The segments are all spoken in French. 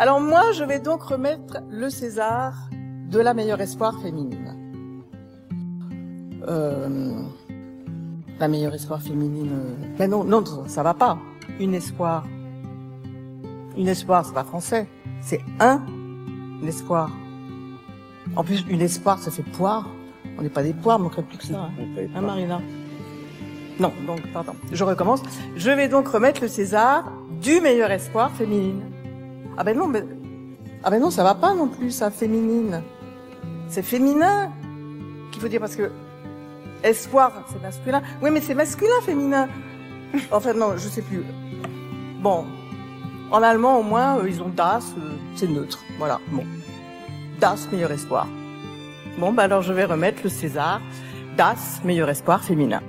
Alors moi, je vais donc remettre le César de la meilleure espoir féminine. Euh, la meilleure espoir féminine. euh, Mais non, non, ça va pas. Une espoir. Une espoir, c'est pas français. C'est un espoir. En plus, une espoir, ça fait poire. On n'est pas des poires, mais crée plus que ça. Hein, Hein, Marina? Non, donc, pardon. Je recommence. Je vais donc remettre le César du meilleur espoir féminine. Ah ben non. Ah ben non, ça va pas non plus, ça, féminine. C'est féminin qu'il faut dire, parce que espoir, c'est masculin. Oui, mais c'est masculin, féminin. Enfin, non, je sais plus. Bon. En allemand, au moins, euh, ils ont das, euh, c'est neutre. Voilà, bon. Das, meilleur espoir. Bon, bah alors je vais remettre le César. Das, meilleur espoir féminin.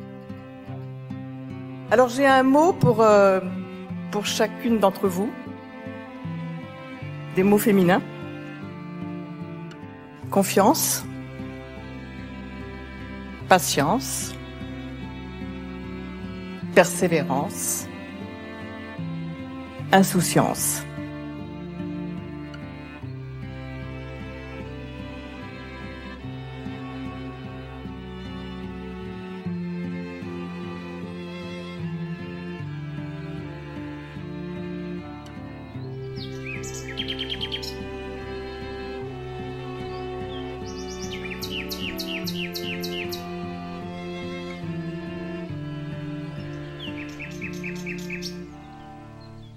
Alors j'ai un mot pour, euh, pour chacune d'entre vous. Des mots féminins. Confiance. Patience. Persévérance. Insouciance.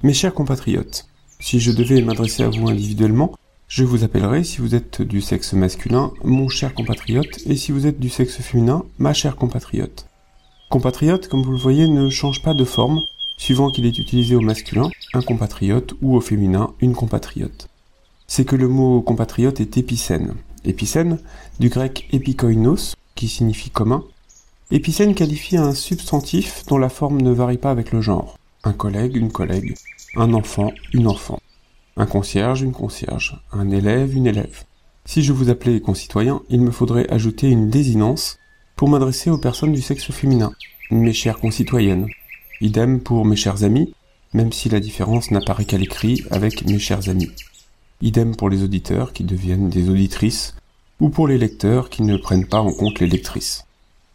Mes chers compatriotes, si je devais m'adresser à vous individuellement, je vous appellerai, si vous êtes du sexe masculin, mon cher compatriote, et si vous êtes du sexe féminin, ma chère compatriote. Compatriote, comme vous le voyez, ne change pas de forme, suivant qu'il est utilisé au masculin, un compatriote, ou au féminin, une compatriote. C'est que le mot compatriote est épicène. Épicène, du grec épikoinos, qui signifie commun. Épicène qualifie un substantif dont la forme ne varie pas avec le genre. Un collègue, une collègue, un enfant, une enfant, un concierge, une concierge, un élève, une élève. Si je vous appelais concitoyen, il me faudrait ajouter une désinence pour m'adresser aux personnes du sexe féminin, mes chères concitoyennes. Idem pour mes chers amis, même si la différence n'apparaît qu'à l'écrit avec mes chers amis. Idem pour les auditeurs qui deviennent des auditrices, ou pour les lecteurs qui ne prennent pas en compte les lectrices.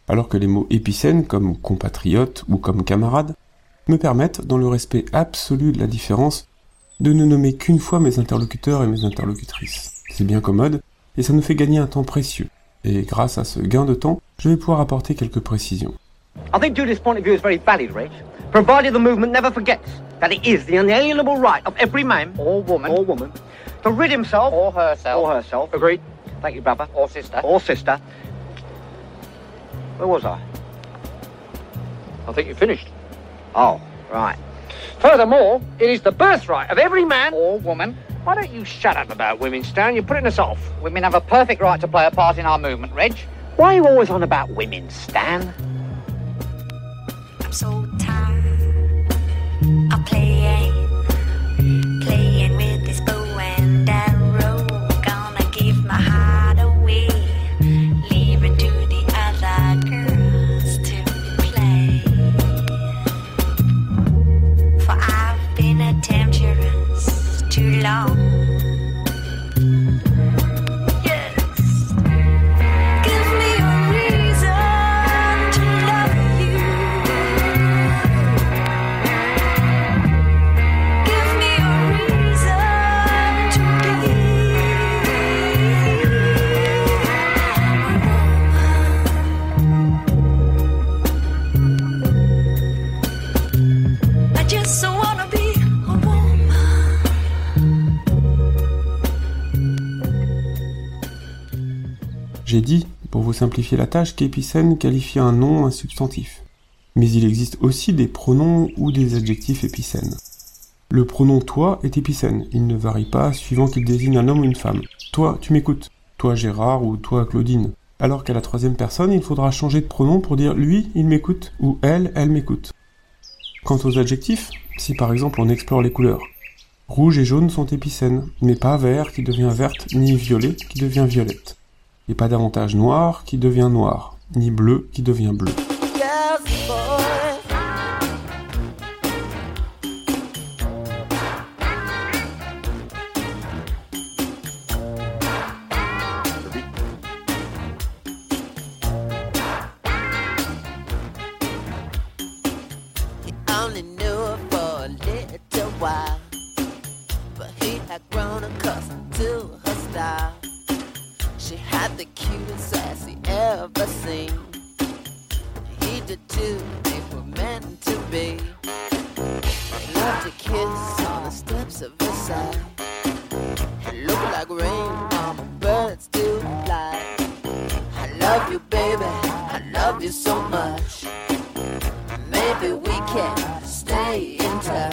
Alors que les mots épicènes comme compatriote ou comme camarade me permettent, dans le respect absolu de la différence, de ne nommer qu'une fois mes interlocuteurs et mes interlocutrices. C'est bien commode, et ça nous fait gagner un temps précieux. Et grâce à ce gain de temps, je vais pouvoir apporter quelques précisions. I think Judith's point of view is very valid, Rich, provided the movement never forgets that it is the unalienable right of every man or woman or woman to rid himself or herself or herself. Agreed. Thank you, brother. Or sister. Or sister. Where was I? I think you finished. Oh, right. Furthermore, it is the birthright of every man or woman. Why don't you shut up about women, Stan? You're putting us off. Women have a perfect right to play a part in our movement, Reg. Why are you always on about women, Stan? I'm so simplifier la tâche, qu'épicène qualifie un nom, un substantif. Mais il existe aussi des pronoms ou des adjectifs épicènes. Le pronom toi est épicène, il ne varie pas suivant qu'il désigne un homme ou une femme. Toi, tu m'écoutes. Toi, Gérard ou toi, Claudine. Alors qu'à la troisième personne, il faudra changer de pronom pour dire lui, il m'écoute ou elle, elle m'écoute. Quant aux adjectifs, si par exemple on explore les couleurs, rouge et jaune sont épicènes, mais pas vert qui devient verte, ni violet qui devient violette et pas davantage noir qui devient noir, ni bleu qui devient bleu. got the cutest ass he ever seen. He did too, they were meant to be. He loved to kiss on the steps of his side. It looked like rain on birds do fly. I love you, baby, I love you so much. Maybe we can stay in touch.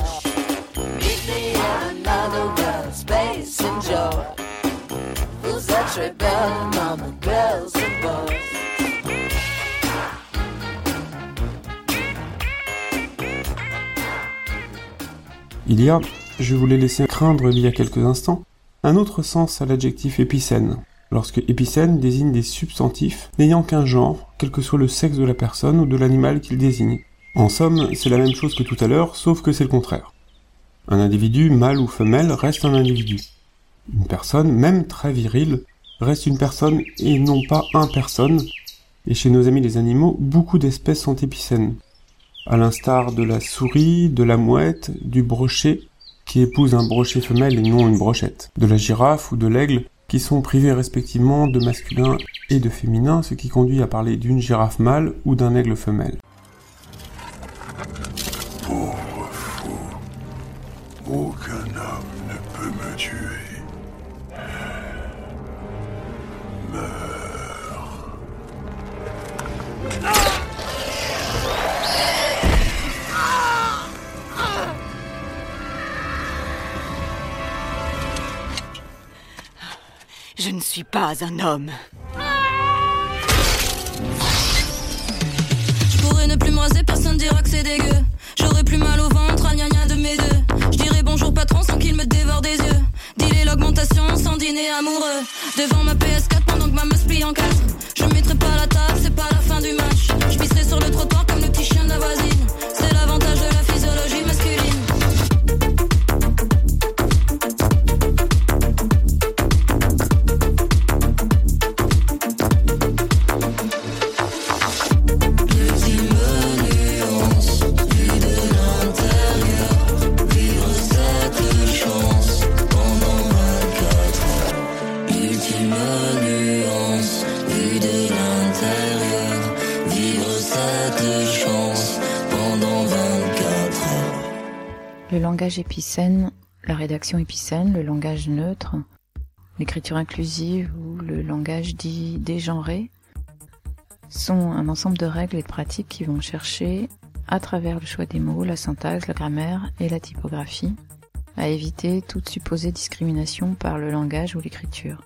Il y a, je voulais laisser craindre il y a quelques instants, un autre sens à l'adjectif épicène, lorsque épicène désigne des substantifs n'ayant qu'un genre, quel que soit le sexe de la personne ou de l'animal qu'il désigne. En somme, c'est la même chose que tout à l'heure, sauf que c'est le contraire. Un individu, mâle ou femelle, reste un individu. Une personne, même très virile, reste une personne et non pas un personne, et chez nos amis les animaux, beaucoup d'espèces sont épicènes. À l'instar de la souris, de la mouette, du brochet, qui épouse un brochet femelle et non une brochette, de la girafe ou de l'aigle, qui sont privés respectivement de masculin et de féminin, ce qui conduit à parler d'une girafe mâle ou d'un aigle femelle. Je ne suis pas un homme. Je pourrais ne plus me raser, personne dira que c'est dégueu. J'aurais plus mal au ventre, à gna de mes deux. Je dirais bonjour patron sans qu'il me dévore des yeux. Dealer l'augmentation sans dîner amoureux. Devant ma PS4 pendant que ma meuf plie en quatre. Le langage épicène, la rédaction épicène, le langage neutre, l'écriture inclusive ou le langage dit dégenré sont un ensemble de règles et de pratiques qui vont chercher, à travers le choix des mots, la syntaxe, la grammaire et la typographie, à éviter toute supposée discrimination par le langage ou l'écriture.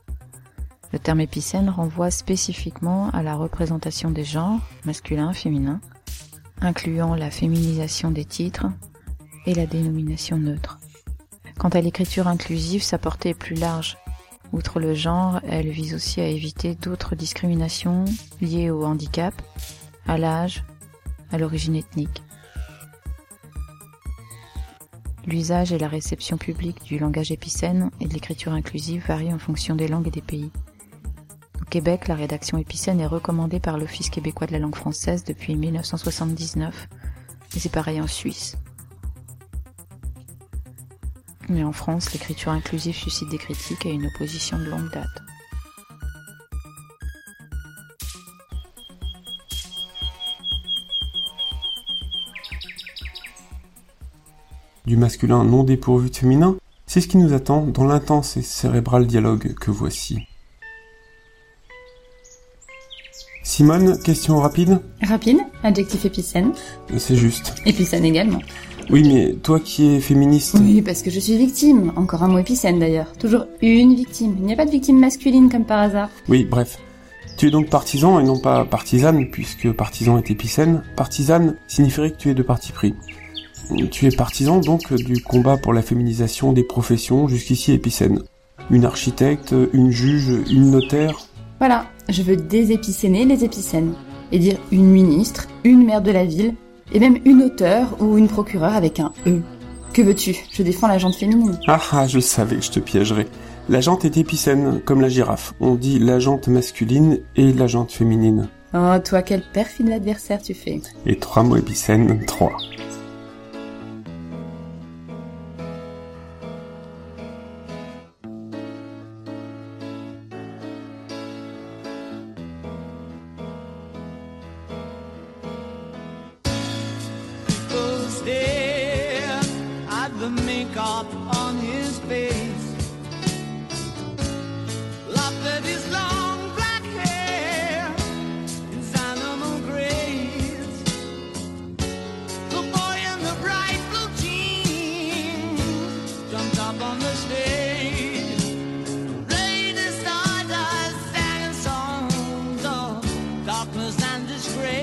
Le terme épicène renvoie spécifiquement à la représentation des genres, masculin, féminin, incluant la féminisation des titres et la dénomination neutre. Quant à l'écriture inclusive, sa portée est plus large. Outre le genre, elle vise aussi à éviter d'autres discriminations liées au handicap, à l'âge, à l'origine ethnique. L'usage et la réception publique du langage épicène et de l'écriture inclusive varient en fonction des langues et des pays. Québec, la rédaction épicène est recommandée par l'Office québécois de la langue française depuis 1979, et c'est pareil en Suisse. Mais en France, l'écriture inclusive suscite des critiques et une opposition de longue date. Du masculin non dépourvu de féminin, c'est ce qui nous attend dans l'intense et cérébral dialogue que voici. Simone, question rapide Rapide, adjectif épicène. C'est juste. Épicène également. Oui, mais toi qui es féministe. Oui, parce que je suis victime. Encore un mot épicène d'ailleurs. Toujours une victime. Il n'y a pas de victime masculine comme par hasard. Oui, bref. Tu es donc partisan et non pas partisane, puisque partisan est épicène. Partisane signifierait que tu es de parti pris. Tu es partisan donc du combat pour la féminisation des professions jusqu'ici épicène. Une architecte, une juge, une notaire. Voilà, je veux désépicéner les épicènes. Et dire une ministre, une maire de la ville, et même une auteure ou une procureure avec un E. Que veux-tu? Je défends la jante féminine. Ah ah, je savais que je te piégerais. La jante est épicène, comme la girafe. On dit la jante masculine et la jante féminine. Oh, toi, quel perfide adversaire tu fais. Et trois mots épicènes, trois. lop on his face. Lop that is long black hair animal grace. The boy in the bright blue jeans jumped up on the stage. His sang songs of darkness and disgrace.